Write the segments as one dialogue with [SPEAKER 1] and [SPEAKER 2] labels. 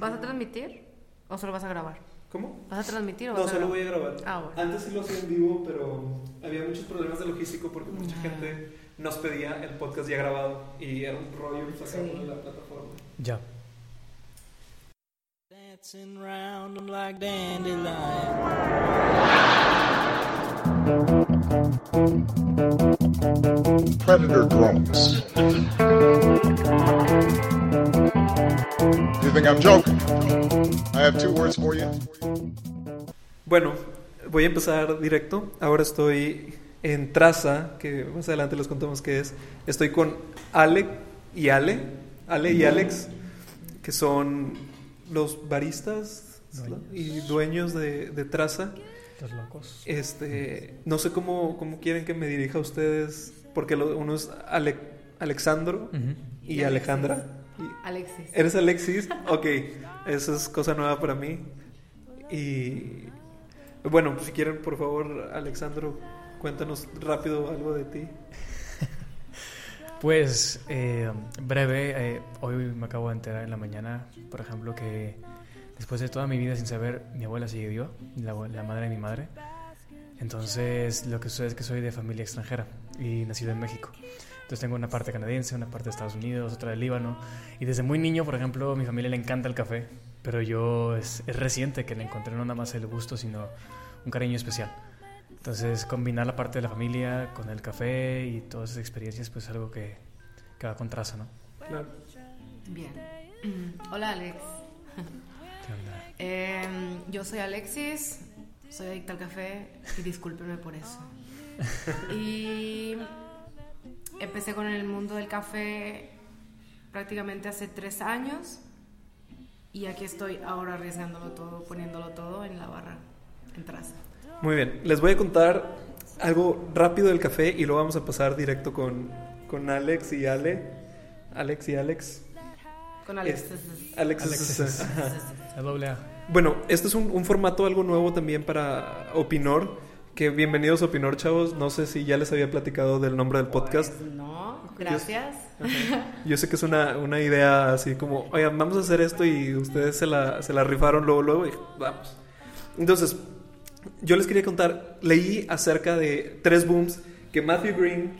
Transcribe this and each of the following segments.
[SPEAKER 1] ¿Vas a transmitir o solo vas a grabar?
[SPEAKER 2] ¿Cómo?
[SPEAKER 1] ¿Vas a transmitir o
[SPEAKER 2] No,
[SPEAKER 1] vas a
[SPEAKER 2] solo
[SPEAKER 1] grabar?
[SPEAKER 2] voy a grabar.
[SPEAKER 1] Ah, bueno.
[SPEAKER 2] Antes sí lo hacía en vivo, pero había muchos problemas de logístico porque mucha
[SPEAKER 1] Ya.
[SPEAKER 2] gente nos pedía el podcast ya grabado y era un rollo sacarlo
[SPEAKER 1] Sí.
[SPEAKER 2] de la plataforma.
[SPEAKER 3] Ya.
[SPEAKER 4] Dancing round 'em like dandelions.
[SPEAKER 5] Predator drones. You think I'm joking? I have two words for you.
[SPEAKER 2] Bueno, voy a empezar directo. Ahora estoy en Traza, que más adelante les contamos qué es. Estoy con Ale y Ale, Ale y Alex, que son los baristas
[SPEAKER 3] Dueños.
[SPEAKER 2] y dueños de, de Traza.
[SPEAKER 3] Los locos.
[SPEAKER 2] Este, no sé cómo, cómo quieren que me dirija a ustedes, porque lo- uno es Ale- Alexandro y. Alejandra.
[SPEAKER 1] Alexis.
[SPEAKER 2] ¿Eres Alexis? Ok, eso es cosa nueva para mí. Y bueno, si quieren, por favor, Alexandro, cuéntanos rápido algo de ti.
[SPEAKER 3] Pues, eh, breve, eh, hoy me acabo de enterar en la mañana, por ejemplo, que después de toda mi vida sin saber, mi abuela sigue viva, la, la madre de mi madre. Entonces, lo que sucede es que soy de familia extranjera y nacido en México. Entonces tengo una parte canadiense, una parte de Estados Unidos, otra del Líbano. Y desde muy niño, por ejemplo, a mi familia le encanta el café, pero yo es, es reciente que le encontré no nada más el gusto, sino un cariño especial. Entonces, combinar la parte de la familia con el café y todas esas experiencias, pues es algo que, que va con traza, ¿no?
[SPEAKER 2] Claro.
[SPEAKER 1] Bien. Hola, Alex.
[SPEAKER 3] ¿Qué onda?
[SPEAKER 1] Em, yo soy Alexis, soy adicta al café y discúlpenme por eso. Y empecé con el mundo del café prácticamente hace tres años y aquí estoy ahora arriesgándolo todo, poniéndolo todo en la barra, en traza.
[SPEAKER 2] Muy bien, les voy a contar algo rápido del café y luego vamos a pasar directo con, con Alex y Ale. Alex y Alex.
[SPEAKER 1] Con Alex.
[SPEAKER 2] Es- Alex, es-
[SPEAKER 3] Alexis.
[SPEAKER 2] ajá.
[SPEAKER 3] La doble A.
[SPEAKER 2] Bueno, este es un, un formato algo nuevo también para Opinor. Que bienvenidos a Opinor, chavos. No sé si ya les había platicado del nombre del podcast.
[SPEAKER 1] Pues no, gracias.
[SPEAKER 2] Yo sé que es una, una idea así como, oigan, vamos a hacer esto y ustedes se la, se la rifaron luego, luego y vamos. Entonces, yo les quería contar, leí acerca de tres booms que Matthew Green,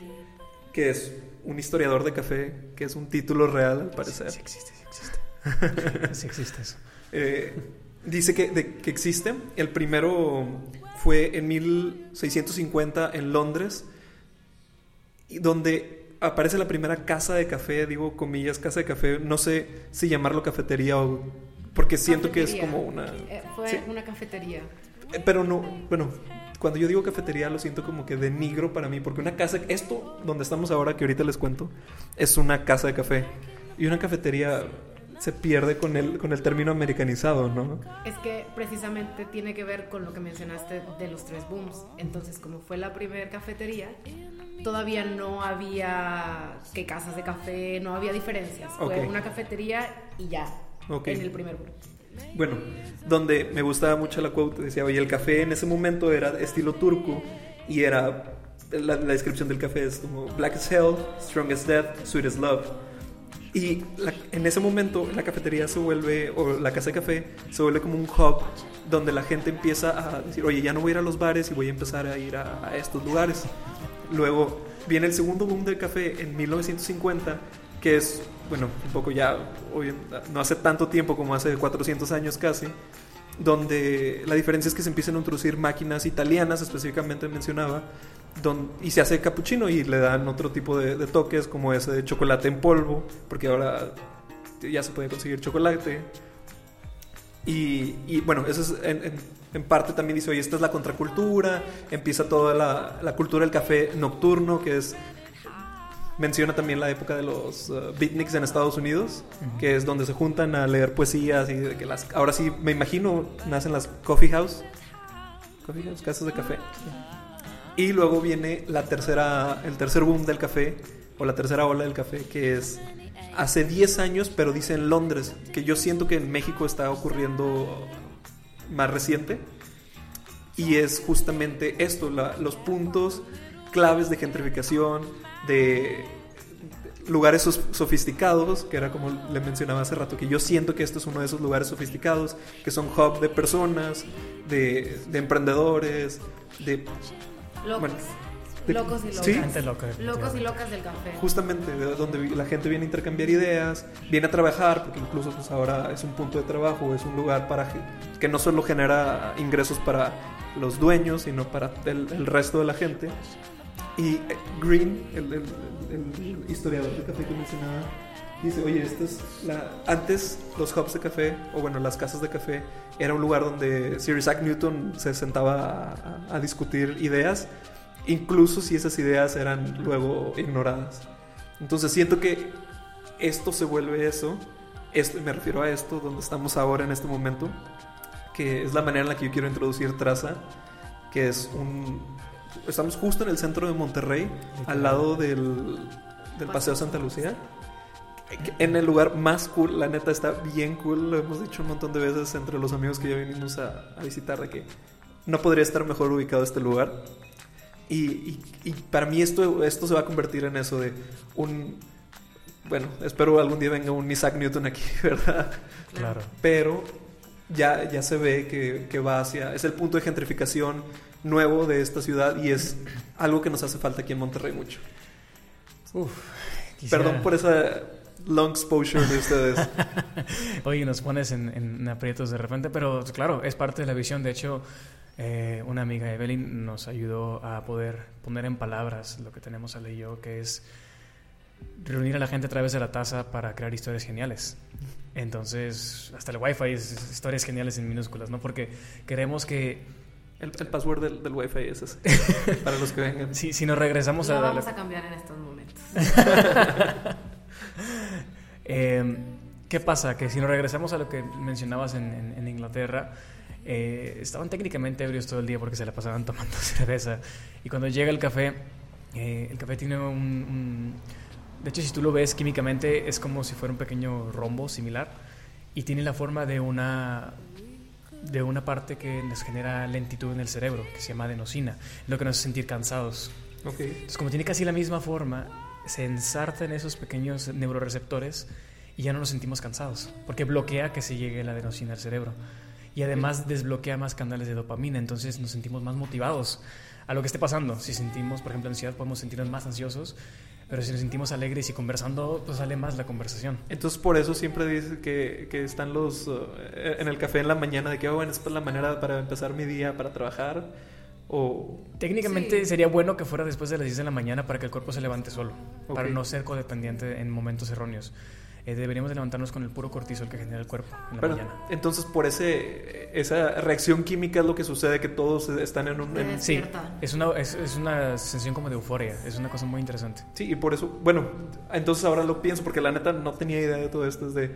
[SPEAKER 2] que es un historiador de café, que es un título real al parecer,
[SPEAKER 3] Sí existe, sí existe. sí existe eso.
[SPEAKER 2] eh, dice que, de- que existe. El primero fue en 1650 en Londres, donde aparece la primera casa de café, digo comillas, casa de café, no sé si llamarlo cafetería o... Porque siento que es como una...
[SPEAKER 1] Eh, fue
[SPEAKER 2] Sí.
[SPEAKER 1] una cafetería.
[SPEAKER 2] Eh, Pero no, bueno, cuando yo digo cafetería lo siento como que denigro para mí, porque una casa, esto donde estamos ahora, que ahorita les cuento, es una casa de café. Y una cafetería se pierde con el, con el término americanizado, ¿no?
[SPEAKER 1] Es que precisamente tiene que ver con lo que mencionaste de los tres booms. Entonces, como fue la primera cafetería, todavía no había que casas de café, no había diferencias. Fue una cafetería y ya. En el primer boom.
[SPEAKER 2] Bueno, donde me gustaba mucho la quote, decía, oye, el café en ese momento era estilo turco y era, la, la descripción del café es como black as hell, strong as death, sweet as love. Y la- en ese momento la cafetería se vuelve, o la casa de café, se vuelve como un hub donde la gente empieza a decir, oye, ya no voy a ir a los bares y voy a empezar a ir a, a estos lugares. Luego viene el segundo boom del café en 1950, que es, bueno, un poco ya, no hace tanto tiempo como hace 400 años casi, donde la diferencia es que se empiezan a introducir máquinas italianas, específicamente mencionaba, don- y se hace cappuccino y le dan otro tipo de, de toques como ese de chocolate en polvo, porque ahora ya se puede conseguir chocolate. Y, y, bueno, eso es en, en- en parte también dice, oye, esta es la contracultura, empieza toda la, la cultura del café nocturno, que es... Menciona también la época de los uh, beatniks en Estados Unidos, que es donde se juntan a leer poesías y de que las... Ahora sí, me imagino, nacen las coffee house, coffee house, casas de café. Y luego viene la tercera, el tercer boom del café, o la tercera ola del café, que es hace 10 años, pero dice en Londres, que yo siento que en México está ocurriendo más reciente. Y es justamente esto, la- los puntos claves de gentrificación, de lugares sofisticados, que era como le mencionaba hace rato, que yo siento que esto es uno de esos lugares sofisticados, que son hub de personas, de, de emprendedores, de...
[SPEAKER 1] Locos.
[SPEAKER 2] Bueno, de-
[SPEAKER 1] locos y locas.
[SPEAKER 2] Sí,
[SPEAKER 3] Gente loca.
[SPEAKER 1] Locos y locas del café.
[SPEAKER 2] justamente de donde la gente viene a intercambiar ideas, viene a trabajar, porque incluso pues ahora es un punto de trabajo, es un lugar para que no solo genera ingresos para los dueños, sino para el, el resto de la gente. Y eh, Green, el, el- el historiador de café que mencionaba, dice, oye, esta es la... antes los hubs de café, o bueno, las casas de café, era un lugar donde Sir Isaac Newton se sentaba a, a- discutir ideas, incluso si esas ideas eran luego ignoradas. Entonces siento que esto se vuelve eso, esto, me refiero a esto, donde estamos ahora en este momento, que es la manera en la que yo quiero introducir Traza, que es un... Estamos justo en el centro de Monterrey, al lado del, del Paseo Santa Lucía. En el lugar más cool, la neta está bien cool, lo hemos dicho un montón de veces entre los amigos que ya vinimos a, a visitar, de que no podría estar mejor ubicado este lugar. Y, y- y para mí esto, esto se va a convertir en eso de un... Bueno, espero algún día venga un Isaac Newton aquí, ¿verdad?
[SPEAKER 3] Claro.
[SPEAKER 2] Pero ya, ya se ve que, que va hacia... Es el punto de gentrificación nuevo de esta ciudad y es algo que nos hace falta aquí en Monterrey mucho.
[SPEAKER 3] Uf, quisiera-
[SPEAKER 2] Perdón por esa long exposure de ustedes.
[SPEAKER 3] Oye, nos pones en, en aprietos de repente, pero claro, es parte de la visión. De hecho, eh, una amiga Evelyn nos ayudó a poder poner en palabras lo que tenemos Ale y yo, que es reunir a la gente a través de la taza para crear historias geniales. Entonces, hasta el wifi es historias geniales en minúsculas, ¿no? Porque queremos que
[SPEAKER 2] El, el password del, del wifi es ese. Para los que vengan.
[SPEAKER 3] si, si nos regresamos
[SPEAKER 1] Lo
[SPEAKER 3] a...
[SPEAKER 1] vamos a cambiar en estos momentos.
[SPEAKER 3] Eh, ¿Qué pasa? Que si nos regresamos a lo que mencionabas en, en- en Inglaterra, eh, estaban técnicamente ebrios todo el día porque se la pasaban tomando cerveza. Y cuando llega el café, eh, el café tiene un, un- De hecho, si tú lo ves químicamente, es como si fuera un pequeño rombo similar. Y tiene la forma de una de una parte que nos genera lentitud en el cerebro, que se llama adenosina, lo que nos hace sentir cansados.
[SPEAKER 2] Ok.
[SPEAKER 3] Entonces, como tiene casi la misma forma, se ensarta en esos pequeños neuroreceptores y ya no nos sentimos cansados, porque bloquea que se llegue la adenosina al cerebro. Y además desbloquea más canales de dopamina, entonces nos sentimos más motivados a lo que esté pasando. Si sentimos, por ejemplo, ansiedad, podemos sentirnos más ansiosos, pero si nos sentimos alegres y conversando, pues sale más la conversación.
[SPEAKER 2] Entonces por eso siempre dice que, que están los uh, en el café en la mañana de que oh, bueno, esta es la manera para empezar mi día para trabajar o
[SPEAKER 3] Técnicamente
[SPEAKER 1] Sí.
[SPEAKER 3] sería bueno que fuera después de las 10 de la mañana para que el cuerpo se levante solo, para
[SPEAKER 2] Ok.
[SPEAKER 3] no ser codependiente en momentos erróneos. Eh, deberíamos de levantarnos con el puro cortisol que genera el cuerpo en la
[SPEAKER 2] Pero,
[SPEAKER 3] mañana.
[SPEAKER 2] entonces por ese esa reacción química es lo que sucede que todos están en un en-
[SPEAKER 1] Es-
[SPEAKER 3] Sí, es una, es, es una sensación como de euforia, es una cosa muy interesante.
[SPEAKER 2] sí y por eso bueno entonces ahora lo pienso porque la neta no tenía idea de todo esto es de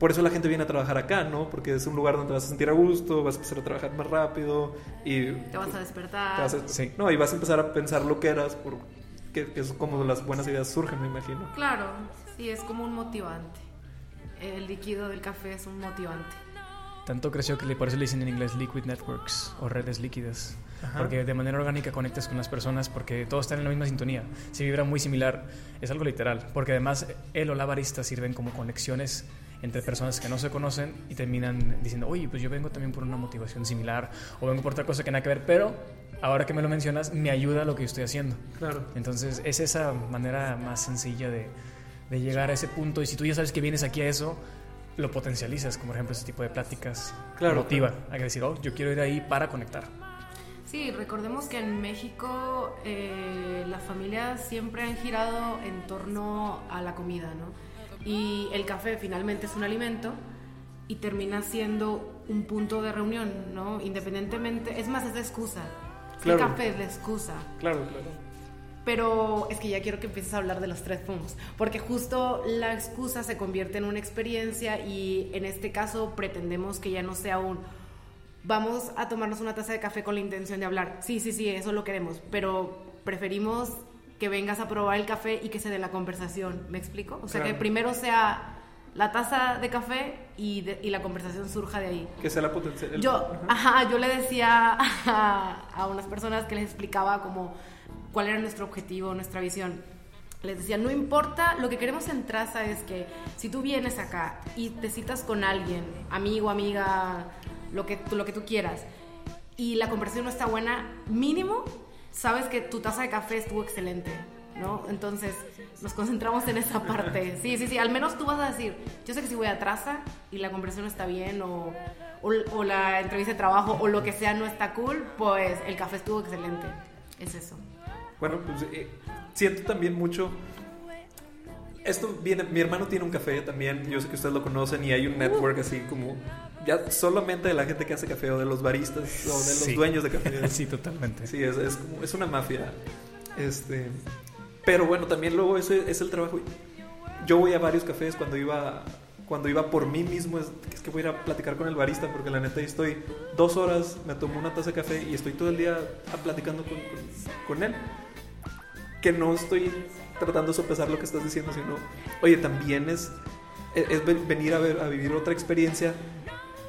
[SPEAKER 2] por eso la gente viene a trabajar acá no porque es un lugar donde vas a sentir a gusto vas a empezar a trabajar más rápido y
[SPEAKER 1] Te vas a despertar.
[SPEAKER 2] te vas a-
[SPEAKER 3] Sí.
[SPEAKER 2] no y vas a empezar a pensar lo que eras por que, que es como las buenas ideas surgen me imagino
[SPEAKER 1] Claro, sí, es como un motivante. El líquido del café es un motivante.
[SPEAKER 3] Tanto creció que le- por eso le dicen en inglés liquid networks o redes líquidas.
[SPEAKER 2] Ajá.
[SPEAKER 3] Porque de manera orgánica conectas con las personas porque todos están en la misma sintonía. Se vibra muy similar. Es algo literal. Porque además él o la barista sirven como conexiones entre personas que no se conocen y terminan diciendo, oye, pues yo vengo también por una motivación similar o vengo por otra cosa que nada que ver, pero ahora que me lo mencionas, me ayuda lo que yo estoy haciendo.
[SPEAKER 2] claro
[SPEAKER 3] Entonces es esa manera más sencilla de, de llegar a ese punto y si tú ya sabes que vienes aquí a eso, lo potencializas, como por ejemplo ese tipo de pláticas.
[SPEAKER 2] Claro,
[SPEAKER 3] Motiva a que decir, oh, yo quiero ir ahí para conectar.
[SPEAKER 1] Sí, recordemos que en México eh, las familias siempre han girado en torno a la comida, ¿no? Y el café finalmente es un alimento y termina siendo un punto de reunión, ¿no? Independientemente, es más, es la excusa.
[SPEAKER 2] Claro.
[SPEAKER 1] El café es la excusa.
[SPEAKER 2] claro claro
[SPEAKER 1] Pero es que ya quiero que empieces a hablar de los tres fumos, porque justo la excusa se convierte en una experiencia y en este caso pretendemos que ya no sea un vamos a tomarnos una taza de café con la intención de hablar. Sí, sí, sí, eso lo queremos, pero preferimos que vengas a probar el café y que se dé la conversación. ¿Me explico? O sea,
[SPEAKER 2] Claro.
[SPEAKER 1] que primero sea la taza de café y, de- y la conversación surja de ahí.
[SPEAKER 2] que sea la potencia el-
[SPEAKER 1] Yo,
[SPEAKER 2] Ajá.
[SPEAKER 1] ajá, yo le decía a, a unas personas que les explicaba como cuál era nuestro objetivo, nuestra visión. les decía, no importa, lo que queremos en Traza es que si tú vienes acá y te citas con alguien, amigo, amiga, lo que, lo que tú quieras, y la conversación no está buena, mínimo sabes que tu taza de café estuvo excelente, ¿no? Entonces nos concentramos en esa parte. Sí, sí, sí, al menos tú vas a decir, yo sé que si voy a Traza y la conversación no está bien o, o, o la entrevista de trabajo o lo que sea no está cool, pues el café estuvo excelente. Es eso.
[SPEAKER 2] Bueno, pues eh, siento también mucho. Esto viene, mi hermano tiene un café también, yo sé que ustedes lo conocen y hay un network así como ya solamente de la gente que hace café o de los baristas o de los
[SPEAKER 3] Sí.
[SPEAKER 2] dueños de café.
[SPEAKER 3] sí, totalmente.
[SPEAKER 2] Sí, es, es, como- es una mafia. Este, pero bueno, también luego ese es el trabajo. Yo voy a varios cafés cuando iba cuando iba por mí mismo, es, es que voy a ir a platicar con el barista porque la neta ahí estoy dos horas, me tomo una taza de café y estoy todo el día a- platicando con, con- con él. Que no estoy tratando de sopesar lo que estás diciendo, sino, oye, también es, es, es ven- venir a, ver, a vivir otra experiencia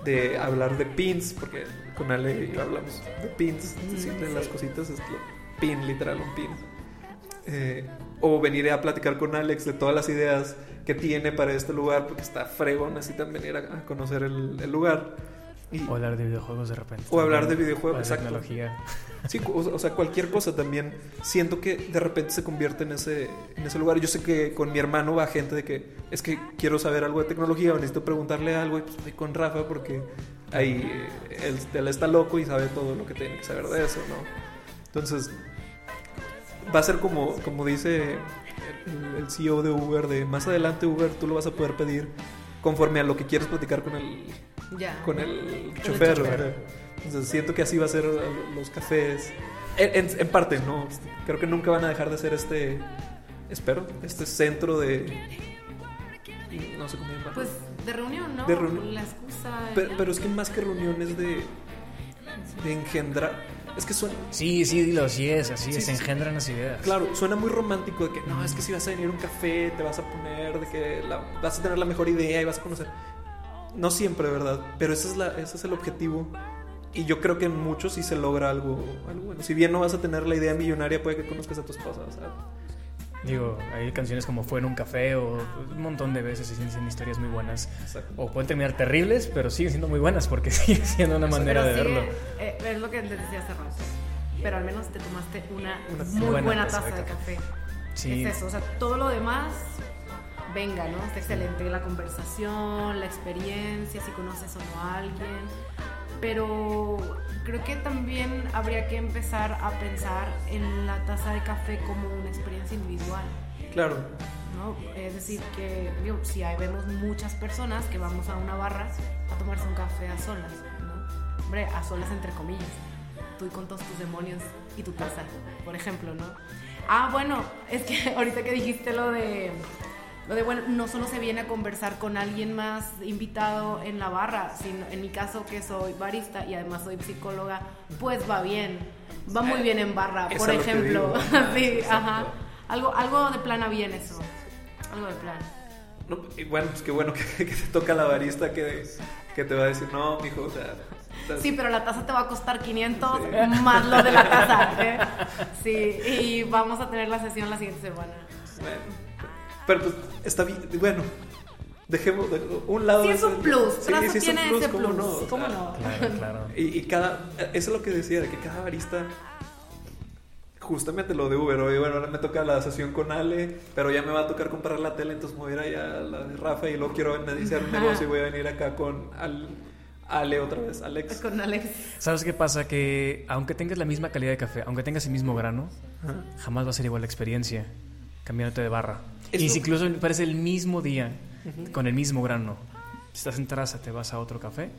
[SPEAKER 2] de hablar de pins, porque con Ale y yo hablamos de pins, decir, de las cositas, es lo- pin, literal, un pin. Eh, o venir a platicar con Alex de todas las ideas que tiene para este lugar, porque está fregón, necesitan venir a, a conocer el, el lugar. Y,
[SPEAKER 3] O hablar de videojuegos de repente.
[SPEAKER 2] O hablar de videojuegos,
[SPEAKER 3] de
[SPEAKER 2] exacto.
[SPEAKER 3] tecnología.
[SPEAKER 2] Sí, o, sea, cualquier cosa también. Siento que de repente se convierte en ese, en ese lugar. Yo sé que con mi hermano va gente de que es que quiero saber algo de tecnología o necesito preguntarle algo y pues voy con Rafa porque ahí eh, él, él está loco y sabe todo lo que tiene que saber de eso, ¿no? Entonces, va a ser como, como dice el, el CEO de Uber, de más adelante Uber tú lo vas a poder pedir conforme a lo que quieres platicar con el,
[SPEAKER 1] Ya.
[SPEAKER 2] con el chofer. ¿verdad? Entonces siento que así va a ser los cafés. En, en- en parte, ¿no? Creo que nunca van a dejar de ser este, espero, este centro de... No sé cómo llamarlo.
[SPEAKER 1] Pues de reunión, ¿no?
[SPEAKER 2] De reunión.
[SPEAKER 1] La excusa.
[SPEAKER 2] pero, pero es que más que reuniones de, de engendrar... Es que suena...
[SPEAKER 3] Sí, sí, dilo, así es, así
[SPEAKER 2] Sí,
[SPEAKER 3] es,
[SPEAKER 2] sí,
[SPEAKER 3] se
[SPEAKER 2] sí.
[SPEAKER 3] engendran las ideas.
[SPEAKER 2] Claro, suena muy romántico de que no, es que si vas a venir a un café, te vas a poner, de que la- vas a tener la mejor idea y vas a conocer. No siempre, ¿verdad? Pero ese es, la, ese es el objetivo. Y yo creo que en muchos sí se logra algo, algo bueno. Si bien no vas a tener la idea millonaria, puede que conozcas a tu esposa.
[SPEAKER 3] Digo, hay canciones como Fue en un café o un montón de veces y dicen historias muy buenas.
[SPEAKER 2] exacto.
[SPEAKER 3] O pueden terminar terribles, pero siguen siendo muy buenas porque sigue siendo una manera de verlo.
[SPEAKER 1] eh, es lo que les decía hace rato. Pero al menos te tomaste una,
[SPEAKER 2] Una
[SPEAKER 1] muy
[SPEAKER 3] buena
[SPEAKER 1] buena,
[SPEAKER 3] taza de
[SPEAKER 1] de café.
[SPEAKER 3] Sí,
[SPEAKER 1] Es eso, o sea, todo lo demás, venga, ¿no? Está excelente. La conversación, la experiencia, si conoces o no a alguien. Pero creo que también habría que empezar a pensar en la taza de café como una experiencia individual.
[SPEAKER 2] Claro.
[SPEAKER 1] ¿no? Es decir, que digo, si hay, vemos muchas personas que vamos a una barra a tomarse un café a solas, ¿no? Hombre, a solas entre comillas. Tú y con todos tus demonios y tu taza, por ejemplo, ¿no? Ah, bueno, es que ahorita que dijiste lo de lo de bueno, no solo se viene a conversar con alguien más invitado en la barra, sino en mi caso que soy barista y además soy psicóloga, pues va bien. Va muy bien en barra, por ejemplo.
[SPEAKER 2] digo.
[SPEAKER 1] sí, ajá. Algo, algo de plana bien eso. Algo de plan.
[SPEAKER 2] No, y bueno, pues qué bueno que, que te toca la barista que, que te va a decir, no, mijo, o sea... o sea,
[SPEAKER 1] Sí, pero la taza te va a costar 500 más lo de la taza. ¿eh? Sí, y vamos a tener la sesión la siguiente semana.
[SPEAKER 2] Bueno, pero pues está bien, bueno, dejemos de un lado...
[SPEAKER 1] Sí, es un plus.
[SPEAKER 2] sí, es un
[SPEAKER 1] tiene
[SPEAKER 2] plus,
[SPEAKER 1] ese
[SPEAKER 2] ¿cómo
[SPEAKER 1] plus.
[SPEAKER 2] no? O
[SPEAKER 1] ¿Cómo
[SPEAKER 2] sea,
[SPEAKER 1] no?
[SPEAKER 3] claro, claro.
[SPEAKER 2] Y, y cada, eso es lo que decía, de que cada barista, justamente lo de Uber, oye, bueno, ahora me toca la sesión con Ale, pero ya me va a tocar comprar la tele, entonces me voy a ir allá a la de Rafa y luego quiero iniciar un negocio y voy a venir acá con Al- Ale otra vez, Alex.
[SPEAKER 1] Con Alex.
[SPEAKER 3] ¿Sabes qué pasa? Que aunque tengas la misma calidad de café, aunque tengas el mismo grano,
[SPEAKER 2] Ajá.
[SPEAKER 3] jamás va a ser igual la experiencia cambiándote de barra. Y si incluso parece el mismo día, con el mismo grano, si estás en traza, te vas a otro café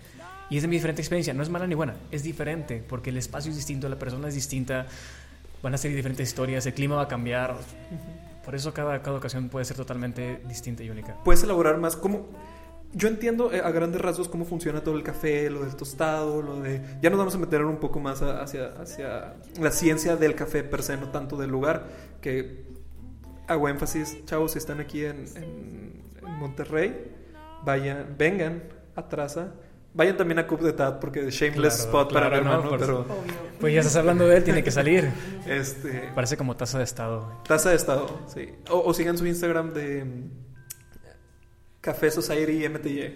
[SPEAKER 3] y es de mi diferente experiencia. No es mala ni buena, es diferente porque el espacio es distinto, la persona es distinta, van a ser diferentes historias, el clima va a cambiar. Por eso cada, cada ocasión puede ser totalmente distinta y única.
[SPEAKER 2] puedes elaborar más como yo entiendo eh, a grandes rasgos cómo funciona todo el café, lo del tostado, lo de ya nos vamos a meter un poco más hacia hacia la ciencia del café per se, no tanto del lugar, que hago énfasis, chavos, si están aquí en, en- en Monterrey, vayan, vengan a Traza, Vayan también a Cup de Tat porque shameless
[SPEAKER 3] Claro,
[SPEAKER 2] spot para mi
[SPEAKER 3] no,
[SPEAKER 2] hermano,
[SPEAKER 3] por
[SPEAKER 2] pero
[SPEAKER 1] Obvio.
[SPEAKER 3] Pues ya estás hablando de él, tiene que salir.
[SPEAKER 2] este
[SPEAKER 3] Parece como taza de estado.
[SPEAKER 2] taza de estado, sí. O, o sigan su Instagram de Café Society MTY,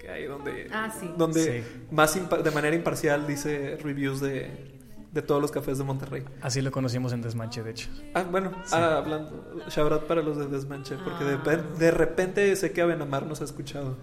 [SPEAKER 2] que ahí donde
[SPEAKER 1] Ah, sí.
[SPEAKER 2] donde
[SPEAKER 3] Sí.
[SPEAKER 2] más de manera imparcial dice reviews de, de todos los cafés de Monterrey.
[SPEAKER 3] Así lo conocimos en Desmanche, de hecho.
[SPEAKER 2] Ah, bueno, ah, hablando, shout out para los de Desmanche, porque de,
[SPEAKER 1] Ah.
[SPEAKER 2] de repente sé que Abenamar nos ha escuchado.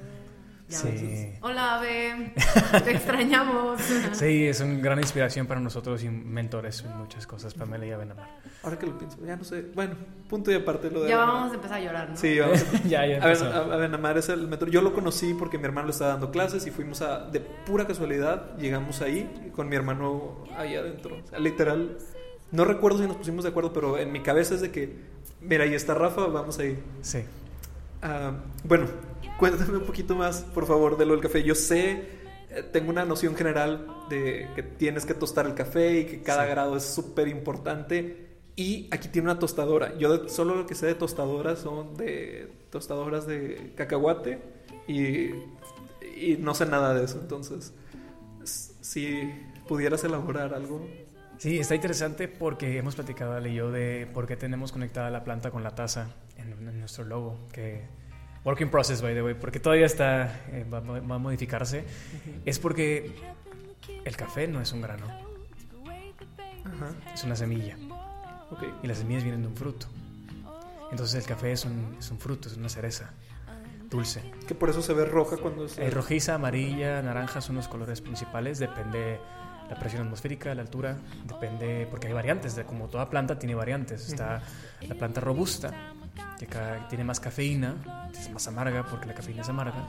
[SPEAKER 1] Ya
[SPEAKER 3] Sí.
[SPEAKER 1] ves. Hola, Ave. Te extrañamos.
[SPEAKER 3] Sí, es una gran inspiración para nosotros y mentores en muchas cosas, Pamela y Abenamar.
[SPEAKER 2] Ahora que lo pienso, ya no sé. Bueno, punto y aparte lo de
[SPEAKER 1] Ya
[SPEAKER 2] Abenamar.
[SPEAKER 1] vamos a empezar a llorar, ¿no?
[SPEAKER 2] Sí, vamos a-
[SPEAKER 3] ya, ya
[SPEAKER 2] A ver,
[SPEAKER 3] empezó.
[SPEAKER 2] a- Abenamar es el mentor. Yo lo conocí porque mi hermano le estaba dando clases y fuimos a, de pura casualidad, llegamos ahí con mi hermano ahí adentro. O sea, literal, no recuerdo si nos pusimos de acuerdo, pero en mi cabeza es de que, mira, ahí está Rafa, vamos ahí.
[SPEAKER 3] Sí.
[SPEAKER 2] Ah, bueno, cuéntame un poquito más, por favor, de lo del café. Yo sé, eh, tengo una noción general de que tienes que tostar el café y que cada
[SPEAKER 3] Sí.
[SPEAKER 2] grado es súper importante. Y aquí tiene una tostadora. Yo de- solo lo que sé de tostadoras son de tostadoras de cacahuate y, y no sé nada de eso. Entonces, si pudieras elaborar algo.
[SPEAKER 3] Sí, está interesante porque hemos platicado, Ale y yo, de por qué tenemos conectada la planta con la taza en, en nuestro logo. Que, work in process, by the way, porque todavía está, eh, va, va a modificarse. Es porque el café no es un grano,
[SPEAKER 2] Ajá,
[SPEAKER 3] es una semilla.
[SPEAKER 2] ok.
[SPEAKER 3] Y las semillas vienen de un fruto. Entonces el café es un, es un fruto, es una cereza dulce.
[SPEAKER 2] Que por eso se ve roja cuando se...
[SPEAKER 3] Eh, rojiza, amarilla, naranja son los colores principales, depende la presión atmosférica, la altura, depende, porque hay variantes, de, como toda planta tiene variantes. Está la planta robusta, que tiene más cafeína, es más amarga porque la cafeína es amarga,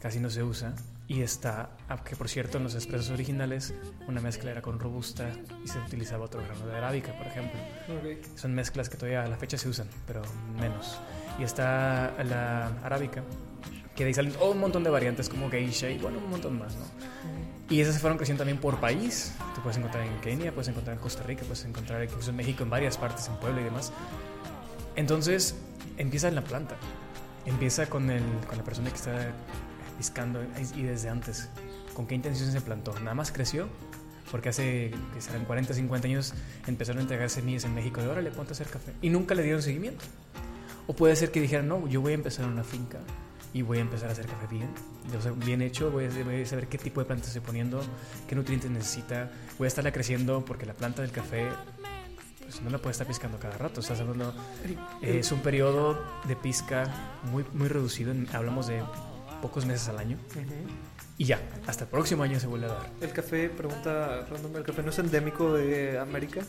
[SPEAKER 3] casi no se usa. Y está, ah, que por cierto en los expresos originales una mezcla era con robusta y se utilizaba otro grano de arábica, por ejemplo. Son mezclas que todavía a la fecha se usan, pero menos. Y está la arábica, que de ahí salen oh, un montón de variantes como geisha y bueno, un montón más, ¿no? Y esas se fueron creciendo también por país. Tú puedes encontrar en Kenia, puedes encontrar en Costa Rica, puedes encontrar incluso en México, en varias partes, en Puebla y demás. Entonces, empieza en la planta. Empieza con, el, con la persona que está piscando y desde antes. ¿Con qué intención se plantó? Nada más creció porque hace, que serán 40, 50 años, empezaron a entregar semillas en México de órale, ponte a hacer café. Y nunca le dieron seguimiento. O puede ser que dijeran, no, yo voy a empezar una finca y voy a empezar a hacer café bien, o bien hecho, voy a, voy a saber qué tipo de planta estoy poniendo, qué nutrientes necesita, voy a estarla creciendo porque la planta del café pues no la puede estar piscando cada rato, estás hablando, eh, es un periodo de pisca muy, muy reducido, hablamos de pocos meses al año
[SPEAKER 2] Ujú.
[SPEAKER 3] Y ya, hasta el próximo año se vuelve a dar.
[SPEAKER 2] El café, pregunta random, ¿el café no es endémico de América?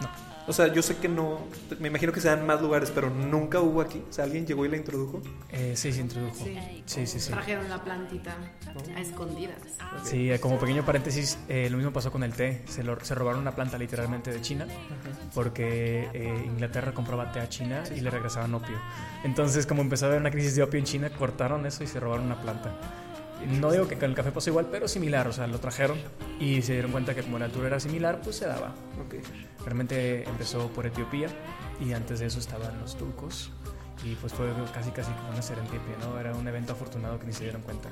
[SPEAKER 3] No.
[SPEAKER 2] O sea, yo sé que no, me imagino que se dan más lugares, pero nunca hubo aquí. O sea, alguien llegó y la introdujo.
[SPEAKER 3] Eh, sí, se introdujo.
[SPEAKER 1] Sí.
[SPEAKER 3] Sí, sí, sí.
[SPEAKER 1] Trajeron la plantita a escondidas.
[SPEAKER 3] Sí, eh, como pequeño paréntesis, eh, lo mismo pasó con el té. Se, lo- se robaron una planta literalmente de China porque eh, Inglaterra compraba té a China y le regresaban opio. Entonces, como empezó a haber una crisis de opio en China, cortaron eso y se robaron una planta. No digo que con el café pasó igual, pero similar. O sea, lo trajeron y se dieron cuenta que como la altura era similar, pues se daba.
[SPEAKER 2] Ok.
[SPEAKER 3] Realmente empezó por Etiopía y antes de eso estaban los turcos. Y pues fue casi casi como una serendipia, ¿no? Era un evento afortunado que ni se dieron cuenta.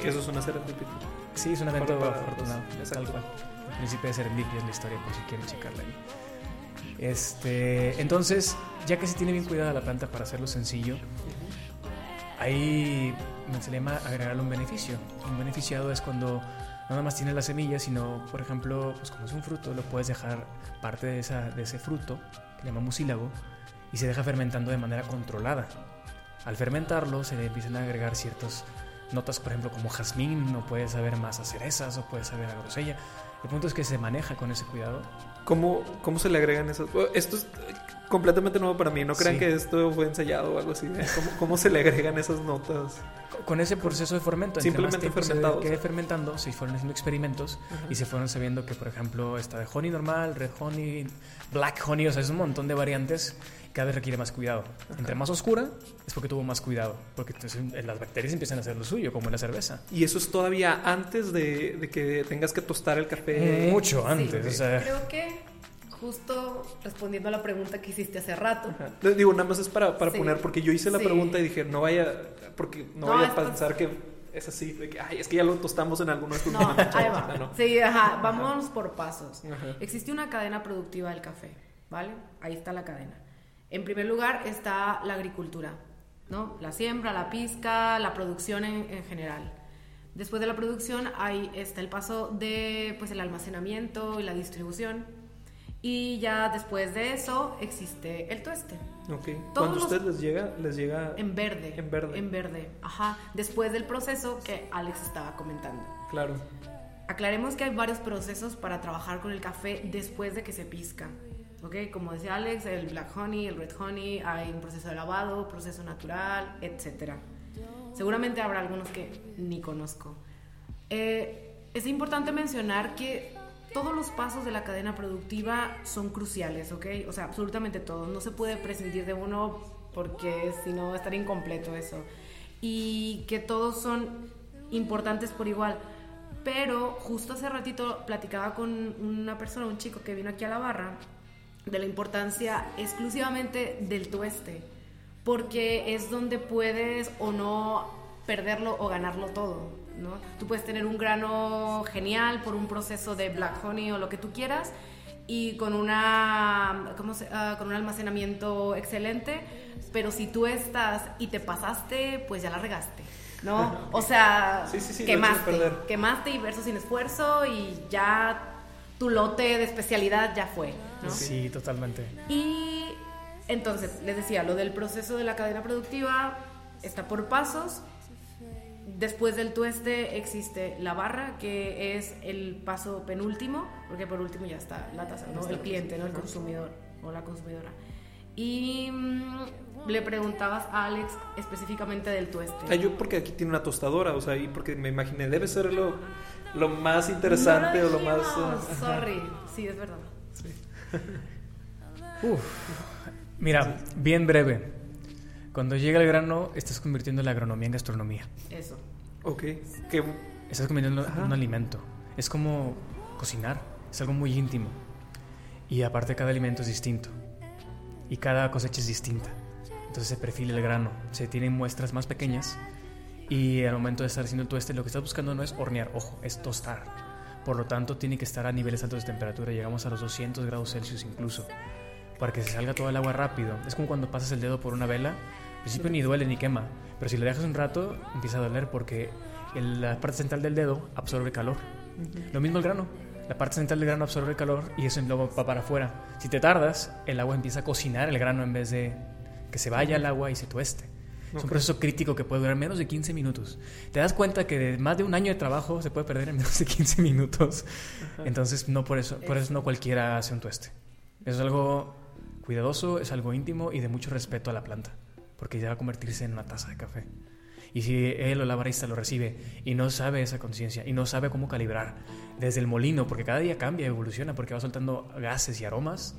[SPEAKER 2] Que eso es una serendipity.
[SPEAKER 3] Sí, es un evento
[SPEAKER 2] Para-
[SPEAKER 3] afortunado,
[SPEAKER 2] exacto.
[SPEAKER 3] tal cual. El príncipe de Serendipia es la historia, por si quieren checarla ahí. Este, entonces, ya que se tiene bien cuidada la planta para hacerlo sencillo, ahí se le llama agregarle un beneficio. Un beneficiado es cuando no nada más tiene la semilla, sino, por ejemplo, pues como es un fruto, lo puedes dejar parte de, esa, de ese fruto, que le llama mucílago, y se deja fermentando de manera controlada. Al fermentarlo se le empiezan a agregar ciertas notas, por ejemplo, como jazmín, o puede saber más a cerezas, o puede saber a grosella. El punto es que se maneja con ese cuidado.
[SPEAKER 2] ¿Cómo, ¿Cómo se le agregan esas? Bueno, Esto es completamente nuevo para mí. No crean
[SPEAKER 3] Sí.
[SPEAKER 2] que esto fue ensayado o algo así. ¿Cómo, cómo se le agregan esas notas?
[SPEAKER 3] Con ese proceso de fermento,
[SPEAKER 2] Simplemente fermentado, sea.
[SPEAKER 3] fermentando, se fueron haciendo experimentos y se fueron sabiendo que, por ejemplo, está de honey normal, red honey, black honey, o sea, es un montón de variantes. Cada vez requiere más cuidado. Entre más oscura es porque tuvo más cuidado, porque entonces, eh, las bacterias empiezan a hacer lo suyo, como en la cerveza.
[SPEAKER 2] Y eso es todavía antes de, de que tengas que tostar el café.
[SPEAKER 3] Mucho antes,
[SPEAKER 1] Sí.
[SPEAKER 3] o sea,
[SPEAKER 1] Creo que justo respondiendo a la pregunta que hiciste hace rato.
[SPEAKER 2] Ajá. Digo, nada más es para, para
[SPEAKER 1] Sí.
[SPEAKER 2] poner, porque yo hice la
[SPEAKER 1] Sí.
[SPEAKER 2] pregunta y dije, no vaya, porque no,
[SPEAKER 1] No,
[SPEAKER 2] vaya a pensar que es así, de que, ay, es que ya lo tostamos en alguno de estos
[SPEAKER 1] No,
[SPEAKER 2] momentos,
[SPEAKER 1] ahí va.
[SPEAKER 2] o sea, no.
[SPEAKER 1] Sí, ajá, vamos por pasos.
[SPEAKER 2] Ajá.
[SPEAKER 1] Existe una cadena productiva del café, ¿vale? Ahí está la cadena. En primer lugar está la agricultura, ¿no? La siembra, la pizca, la producción en, en general. Después de la producción ahí está el paso de pues el almacenamiento y la distribución. Y ya después de eso existe el tueste.
[SPEAKER 2] Ok.
[SPEAKER 1] Todos
[SPEAKER 2] Cuando a usted les llega, les llega
[SPEAKER 1] En verde.
[SPEAKER 2] En verde.
[SPEAKER 1] En verde, ajá. Después del proceso que Alex estaba comentando.
[SPEAKER 2] Claro.
[SPEAKER 1] Aclaremos que hay varios procesos para trabajar con el café después de que se pizca. ¿Ok? Como decía Alex, el black honey, el red honey, hay un proceso de lavado, proceso natural, etc. Seguramente habrá algunos que ni conozco. Eh, es importante mencionar que todos los pasos de la cadena productiva son cruciales, ¿ok? O sea, absolutamente todos. No se puede prescindir de uno porque si no estaría incompleto eso. Y que todos son importantes por igual. Pero justo hace ratito platicaba con una persona, un chico que vino aquí a la barra, de la importancia exclusivamente del tueste, porque es donde puedes o no perderlo o ganarlo todo, ¿no? Tú puedes tener un grano genial por un proceso de black honey o lo que tú quieras y con una ¿cómo se- ah, con un almacenamiento excelente, pero si tú estás y te pasaste, pues ya la regaste. ¿No? O sea,
[SPEAKER 2] Sí, sí, sí,
[SPEAKER 1] quemaste, quemaste y verso sin esfuerzo y ya tu lote de especialidad ya fue, ¿no?
[SPEAKER 3] Sí, totalmente.
[SPEAKER 1] Y entonces, les decía, lo del proceso de la cadena productiva está por pasos. Después del tueste existe la barra, que es el paso penúltimo, porque por último ya está la taza, ¿no? El cliente, ¿no? El consumidor o la consumidora. Y mm, le preguntabas a Alex específicamente del tueste.
[SPEAKER 2] Ah, yo porque aquí tiene una tostadora, o sea, y porque me imaginé, debe ser lo, lo más interesante
[SPEAKER 1] No
[SPEAKER 2] o lo más... ajá.
[SPEAKER 1] Sorry, sí, es verdad.
[SPEAKER 3] Mira, bien breve. Cuando llega el grano, estás convirtiendo la agronomía en gastronomía.
[SPEAKER 1] Eso.
[SPEAKER 2] Ok. Que,
[SPEAKER 3] Estás convirtiendo
[SPEAKER 2] Ajá.
[SPEAKER 3] un alimento. Es como cocinar. Es algo muy íntimo. Y aparte cada alimento es distinto. Y cada cosecha es distinta. Entonces se perfila el grano. Se tienen muestras más pequeñas. Y al momento de estar haciendo el tueste, lo que estás buscando no es hornear, ojo, es tostar. Por lo tanto, tiene que estar a niveles altos de temperatura. Llegamos a los 200 grados Celsius incluso. Para que se salga todo el agua rápido. Es como cuando pasas el dedo por una vela. Principio ni duele ni quema. Pero si lo dejas un rato, empieza a doler porque el- la parte central del dedo absorbe calor. Lo mismo el grano. La parte central del grano absorbe el calor y eso luego va para afuera. Si te tardas, el agua empieza a cocinar el grano en vez de que se vaya el agua y se tueste. Es un proceso crítico que puede durar menos de 15 minutos. Te das cuenta que de más de un año de trabajo se puede perder en menos de 15 minutos. Entonces, no por eso, por eso no cualquiera hace un tueste. Es algo cuidadoso, es algo íntimo y de mucho respeto a la planta, porque ya va a convertirse en una taza de café. Y si él o la barista lo recibe y no sabe esa conciencia y no sabe cómo calibrar desde el molino, porque cada día cambia, evoluciona, porque va soltando gases y aromas,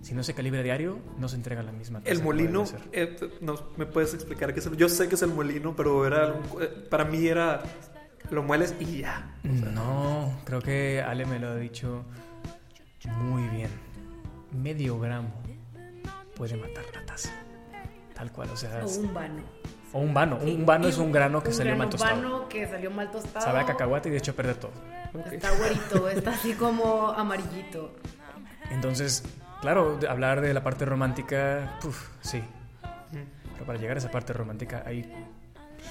[SPEAKER 3] si no se calibra diario, no se entrega la misma taza
[SPEAKER 2] el molino, eh, no, ¿me puedes explicar qué es el Yo sé que es el molino, pero era eh, para mí era... Lo mueles y ya.
[SPEAKER 3] No, creo que Ale me lo ha dicho muy bien. Medio gramo puede matar la taza. Tal cual, o sea,
[SPEAKER 1] O
[SPEAKER 3] es-
[SPEAKER 1] un vano.
[SPEAKER 3] o un vano.
[SPEAKER 1] Sí,
[SPEAKER 3] Un vano
[SPEAKER 1] y
[SPEAKER 3] es un grano que
[SPEAKER 1] un
[SPEAKER 3] salió mal tostado.
[SPEAKER 1] vano que salió mal tostado.
[SPEAKER 3] Sabe a cacahuate y de hecho a perder todo.
[SPEAKER 1] Está güerito, está así como amarillito.
[SPEAKER 3] Entonces, claro, de- hablar de la parte romántica, puf, sí. Pero para llegar a esa parte romántica hay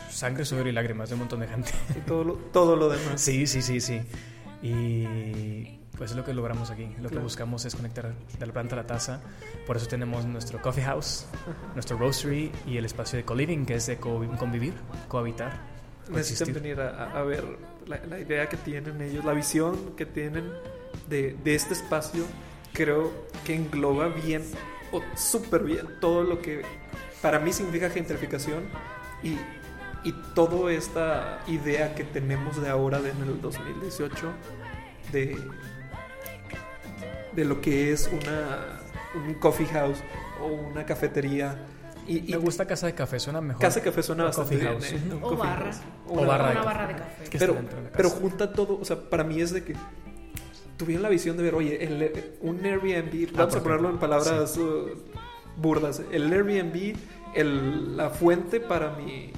[SPEAKER 3] sangre, sudor y lágrimas de un montón de gente.
[SPEAKER 2] Y todo lo, todo lo demás.
[SPEAKER 3] Sí, sí, sí, sí. Y pues es lo que logramos aquí. Lo que buscamos es conectar de la planta a la taza. Por eso tenemos nuestro coffee house, nuestro roastery y el espacio de co-living, que es de co- convivir, cohabitar.
[SPEAKER 2] Necesitan venir a, a- a ver la, la idea que tienen ellos, la visión que tienen de, de este espacio. Creo que engloba bien, o súper bien, todo lo que para mí significa gentrificación y, y toda esta idea que tenemos de ahora, de, en el 2018, de, de lo que es una, un coffee house o una cafetería. Y, y
[SPEAKER 3] Me gusta casa de café, suena mejor.
[SPEAKER 2] Casa de café suena bastante
[SPEAKER 3] coffee
[SPEAKER 2] bien. ¿eh? Un
[SPEAKER 1] O
[SPEAKER 2] coffee
[SPEAKER 1] barra.
[SPEAKER 2] house.
[SPEAKER 3] O
[SPEAKER 2] Una
[SPEAKER 3] barra de
[SPEAKER 1] Una
[SPEAKER 3] café.
[SPEAKER 1] barra de café.
[SPEAKER 3] Que
[SPEAKER 2] pero, pero junta todo, o sea, para mí es de que tuvieron la visión de ver, oye, el- un Airbnb, vamos a ponerlo en palabras uh, burdas, el Airbnb, el- la fuente para mi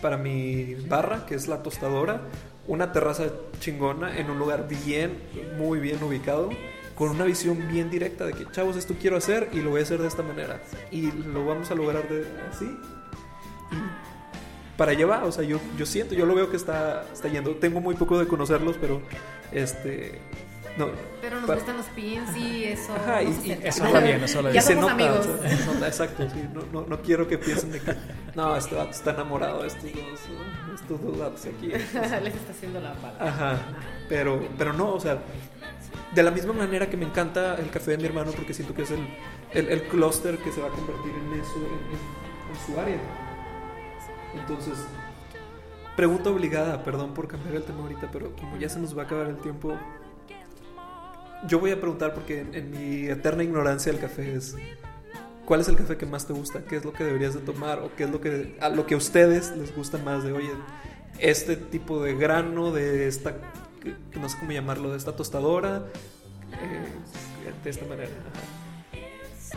[SPEAKER 2] para mi barra, que es la tostadora, una terraza chingona en un lugar bien, muy bien ubicado, con una visión bien directa de que, chavos, esto quiero hacer y lo voy a hacer de esta manera. Y lo vamos a lograr de así. Y para allá va, o sea, yo, yo siento, yo lo veo que está, está yendo. Tengo muy poco de conocerlos, pero este... No,
[SPEAKER 1] Pero nos
[SPEAKER 2] para-
[SPEAKER 1] gustan los pins y eso.
[SPEAKER 2] Ajá, y-
[SPEAKER 3] eso va bien, eso va
[SPEAKER 1] Ya
[SPEAKER 3] bien.
[SPEAKER 2] y se
[SPEAKER 1] somos
[SPEAKER 2] nota,
[SPEAKER 1] amigos.
[SPEAKER 2] o sea, se nota, exacto, sí. No, no, no quiero que piensen de que, no, este vato está enamorado de estos dos, estos dos datos aquí.
[SPEAKER 1] Les está haciendo la pala.
[SPEAKER 2] Ajá, pero, pero no, o sea, de la misma manera que me encanta el café de mi hermano porque siento que es el, el, el clúster que se va a convertir en eso, en, en- en su área. Entonces, pregunta obligada, perdón por cambiar el tema ahorita, pero como ya se nos va a acabar el tiempo, yo voy a preguntar porque en, en mi eterna ignorancia del café es... ¿Cuál es el café que más te gusta? ¿Qué es lo que deberías de tomar? ¿O qué es lo que a lo que a ustedes les gusta más de, oye, este tipo de grano, de esta, no sé cómo llamarlo, de esta tostadora, eh, de esta manera? Ajá.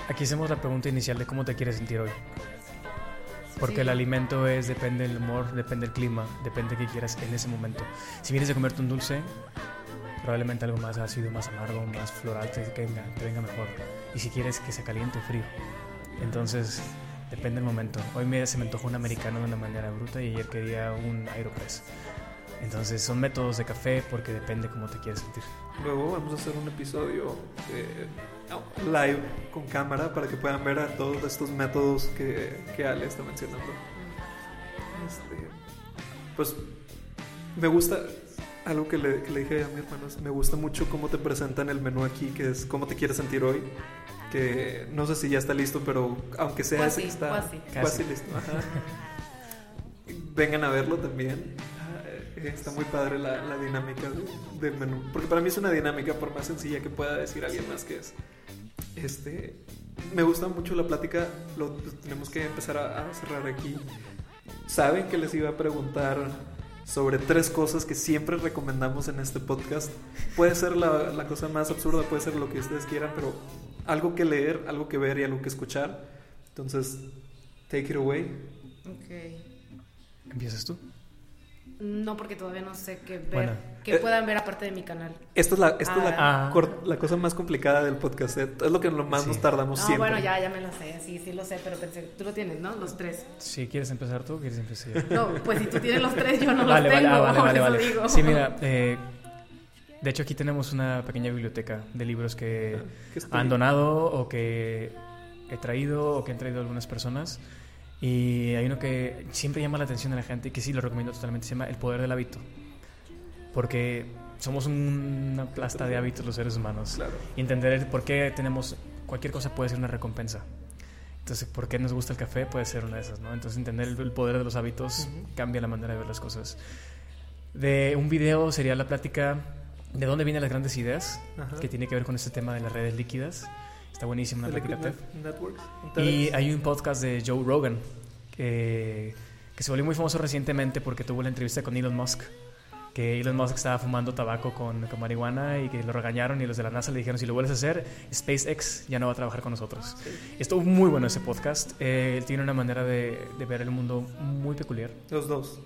[SPEAKER 3] Aquí hacemos la pregunta inicial de cómo te quieres sentir hoy. Porque el alimento es, depende del humor, depende del clima, depende de qué quieras en ese momento. Si vienes a comerte un dulce, probablemente algo más ácido, más amargo, más floral te venga, te venga mejor. Y si quieres que sea caliente frío. Entonces, depende del momento. Hoy me, se me antojó un americano de una manera bruta y ayer quería un Aeropress. Entonces, son métodos de café porque depende cómo te quieres sentir.
[SPEAKER 2] Luego vamos a hacer un episodio eh, live con cámara para que puedan ver a todos estos métodos que, que Ale está mencionando. Este, pues me gusta algo que le, que le dije a mi hermano, es, me gusta mucho cómo te presentan el menú aquí, que es cómo te quieres sentir hoy. Que no sé si ya está listo, pero aunque sea ese que está
[SPEAKER 1] cuasi.
[SPEAKER 2] casi listo. ajá. Vengan a verlo también. Ah, eh, Está muy padre la, la dinámica de- del menú. Porque para mí es una dinámica, por más sencilla que pueda decir alguien más que es. Este, me gusta mucho la plática. Lo tenemos que empezar a, a cerrar aquí. Saben que les iba a preguntar sobre tres cosas que siempre recomendamos en este podcast. Puede ser la, la cosa más absurda, puede ser lo que ustedes quieran, pero algo que leer, algo que ver y algo que escuchar. Entonces, take it away.
[SPEAKER 1] Ok.
[SPEAKER 3] ¿Empiezas tú?
[SPEAKER 1] No, porque todavía no sé qué ver.
[SPEAKER 3] Bueno.
[SPEAKER 1] Que
[SPEAKER 2] Eh,
[SPEAKER 1] puedan ver aparte de mi canal.
[SPEAKER 2] Esta es la, esta es la,
[SPEAKER 3] Ah.
[SPEAKER 2] cor- la cosa más complicada del podcast. ¿eh? Es lo que lo más
[SPEAKER 3] Sí.
[SPEAKER 2] nos tardamos
[SPEAKER 1] No,
[SPEAKER 2] siempre.
[SPEAKER 1] bueno, ya, ya me lo sé. Sí, sí lo sé, pero pensé, tú lo tienes, ¿no? Los tres.
[SPEAKER 3] Si quieres empezar tú, quieres empezar yo.
[SPEAKER 1] No, pues si tú tienes los tres, yo no
[SPEAKER 3] vale,
[SPEAKER 1] los
[SPEAKER 3] vale,
[SPEAKER 1] tengo.
[SPEAKER 3] ah, vale, vale,
[SPEAKER 1] eso
[SPEAKER 3] vale.
[SPEAKER 1] digo.
[SPEAKER 3] Sí, mira, eh, de hecho aquí tenemos una pequeña biblioteca de libros que
[SPEAKER 2] estoy-
[SPEAKER 3] han donado o que he traído o que han traído algunas personas. Y hay uno que siempre llama la atención de la gente y que sí lo recomiendo totalmente, se llama El Poder del Hábito. Porque somos una plasta de hábitos los seres humanos.
[SPEAKER 2] Claro.
[SPEAKER 3] Y entender el por qué tenemos, cualquier cosa puede ser una recompensa. Entonces, ¿por qué nos gusta el café? Puede ser una de esas, ¿no? Entonces, entender el, poder de los hábitos cambia la manera de ver las cosas. De un video sería la plática de dónde vienen las grandes ideas,
[SPEAKER 2] Ajá.
[SPEAKER 3] que tiene que ver con este tema de las redes líquidas. Está buenísima una plática TED.
[SPEAKER 2] Net- Networks.
[SPEAKER 3] Y hay un podcast de Joe Rogan que, que se volvió muy famoso recientemente porque tuvo la entrevista con Elon Musk. Que Elon Musk estaba fumando tabaco con, con marihuana y que lo regañaron y los de la NASA le dijeron, si lo vuelves a hacer, SpaceX ya no va a trabajar con nosotros. Estuvo muy bueno ese podcast. Eh, él tiene una manera de, de ver el mundo muy peculiar.
[SPEAKER 2] Los dos.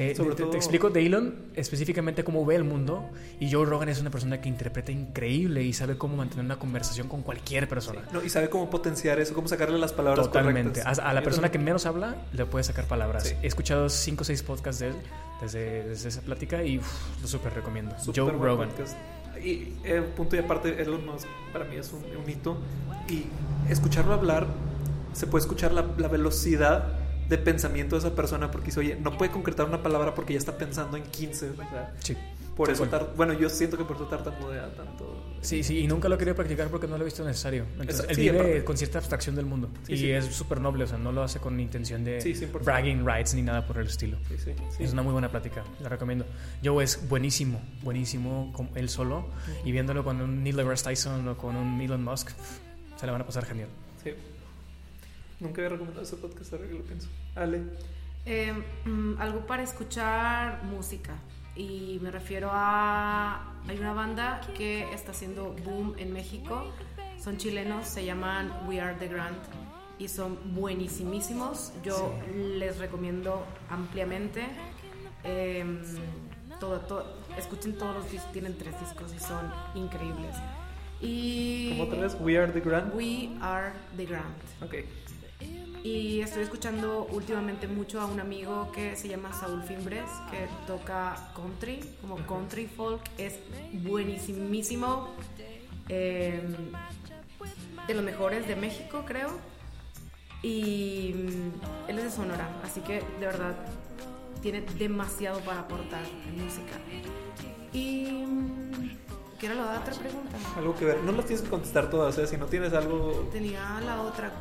[SPEAKER 3] Eh,
[SPEAKER 2] Sobre
[SPEAKER 3] te,
[SPEAKER 2] todo-
[SPEAKER 3] te explico de Elon específicamente cómo ve el mundo y Joe Rogan es una persona que interpreta increíble y sabe cómo mantener una conversación con cualquier persona.
[SPEAKER 2] No, y sabe cómo potenciar eso, cómo sacarle las palabras
[SPEAKER 3] Totalmente.
[SPEAKER 2] correctas.
[SPEAKER 3] A, a la persona que menos habla le puede sacar palabras.
[SPEAKER 2] Sí.
[SPEAKER 3] He escuchado 5 o 6 podcasts de él desde, desde esa plática y lo súper recomiendo.
[SPEAKER 2] Súper
[SPEAKER 3] Joe Rogan.
[SPEAKER 2] podcast. Y eh, punto y aparte, Elon Musk para mí es un, un hito. Y escucharlo hablar, se puede escuchar la, la velocidad de pensamiento de esa persona porque dice, oye, no puede concretar una palabra porque ya está pensando en 15. O sea,
[SPEAKER 3] Sí.
[SPEAKER 2] por eso, tar- bueno, yo siento que por eso tartamudea tanto.
[SPEAKER 3] Sí, sí, y nunca lo he querido practicar porque no lo he visto necesario. Entonces,
[SPEAKER 2] Esa-
[SPEAKER 3] él
[SPEAKER 2] sí,
[SPEAKER 3] vive con cierta abstracción del mundo.
[SPEAKER 2] Sí,
[SPEAKER 3] y
[SPEAKER 2] sí.
[SPEAKER 3] es súper noble, o sea, no lo hace con intención de
[SPEAKER 2] Sí, 100%.
[SPEAKER 3] bragging rights ni nada por el estilo. Es una muy buena plática, la recomiendo. Joe es buenísimo, buenísimo él solo y viéndolo con un Neil deGrasse Tyson o con un Elon Musk, se le van a pasar genial.
[SPEAKER 2] Sí. Nunca había recomendado ese podcast, ahora que lo pienso. Ale.
[SPEAKER 1] Eh, mm, algo para escuchar música. Y me refiero a. Hay una banda que está haciendo boom en México. Son chilenos, se llaman We Are the Grand. y son buenísimísimos. Yo les recomiendo ampliamente. Em, todo, todo, escuchen todos los discos, tienen tres discos y son increíbles. Y
[SPEAKER 2] ¿Cómo otra vez? We Are the Grand.
[SPEAKER 1] We Are the Grand.
[SPEAKER 2] Ok.
[SPEAKER 1] Y estoy escuchando últimamente mucho a un amigo que se llama Saúl Fimbres, que toca country, como country folk. Es buenísimísimo. eh, de los mejores de México, creo. Y mm, él es de Sonora, así que de verdad tiene demasiado para aportar en música. Y. mm, ¿Qué era la otra pregunta?
[SPEAKER 2] Algo que ver. No las tienes que contestar todas, ¿eh? Si no tienes algo.
[SPEAKER 1] Tenía la otra.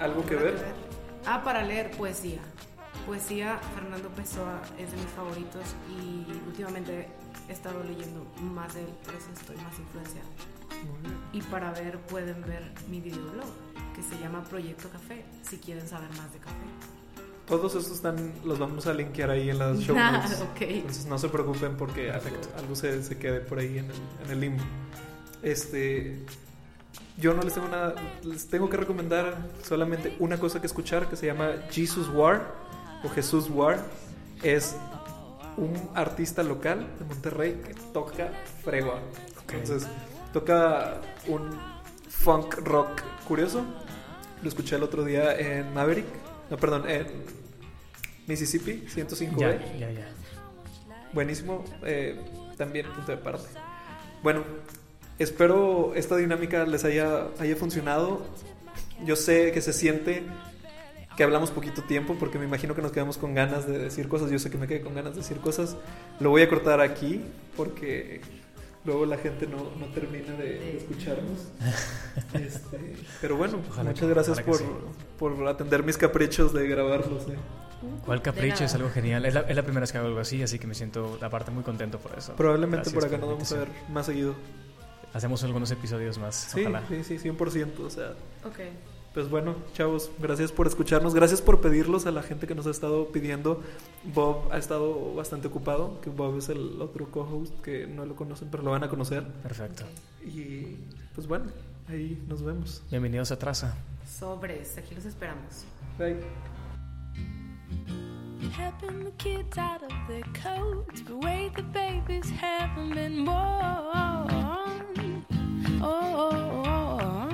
[SPEAKER 2] ¿Algo que ver?
[SPEAKER 1] Ah, para leer poesía. Poesía, Fernando Pessoa es de mis favoritos y últimamente he estado leyendo más de él, por eso estoy más influenciada. Y para ver, pueden ver mi videoblog que se llama Proyecto Café, si quieren saber más de café.
[SPEAKER 2] Todos estos están, los vamos a linkear ahí en las show
[SPEAKER 1] Ah,
[SPEAKER 2] notes.
[SPEAKER 1] ok.
[SPEAKER 2] Entonces no se preocupen porque algo, algo se, se quede por ahí en el, en el limbo. Este, yo no les tengo nada, les tengo que recomendar solamente una cosa que escuchar que se llama Jesus War o Jesús War. Es un artista local de Monterrey que toca fregua. Entonces toca un funk rock curioso. Lo escuché el otro día en Maverick, no perdón, en Mississippi 105
[SPEAKER 3] Ya, ya, ya.
[SPEAKER 2] Buenísimo, eh, también punto de parte. Bueno, espero esta dinámica les haya, haya funcionado. Yo sé que se siente que hablamos poquito tiempo porque me imagino que nos quedamos con ganas de decir cosas. Yo sé que me quedé con ganas de decir cosas. Lo voy a cortar aquí porque luego la gente no, no termina de, de escucharnos. Este, pero bueno,
[SPEAKER 3] Ojalá
[SPEAKER 2] muchas
[SPEAKER 3] que-
[SPEAKER 2] gracias
[SPEAKER 3] ojalá que
[SPEAKER 2] por, por atender mis caprichos de grabarlos. eh.
[SPEAKER 3] ¿Cuál capricho? Es algo genial. Es la, es la primera vez que hago algo así, así que me siento, aparte, muy contento por eso.
[SPEAKER 2] Probablemente
[SPEAKER 3] Gracias
[SPEAKER 2] por acá nos vamos a ver más seguido.
[SPEAKER 3] Hacemos algunos episodios más,
[SPEAKER 2] Sí,
[SPEAKER 3] ojalá.
[SPEAKER 2] sí, sí, 100%. O sea,
[SPEAKER 1] Ok.
[SPEAKER 2] pues bueno, chavos, gracias por escucharnos. Gracias por pedirlos a la gente que nos ha estado pidiendo. Bob ha estado bastante ocupado, que Bob es el otro co-host que no lo conocen, pero lo van a conocer.
[SPEAKER 3] Perfecto.
[SPEAKER 2] Y pues bueno, ahí nos vemos.
[SPEAKER 3] Bienvenidos a Traza.
[SPEAKER 1] Sobres, aquí los esperamos.
[SPEAKER 2] Bye.
[SPEAKER 6] Helping the kids out of their coats, but wait, the babies haven't been born. Oh, oh, oh.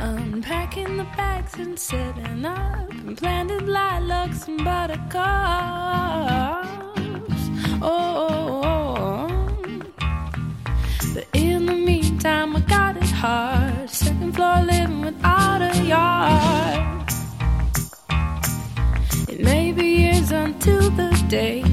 [SPEAKER 6] unpacking the bags and setting up, and planted lilacs and buttercups. Oh, oh, but in the meantime, I got it hard. Second floor living without a yard. It may be years until the day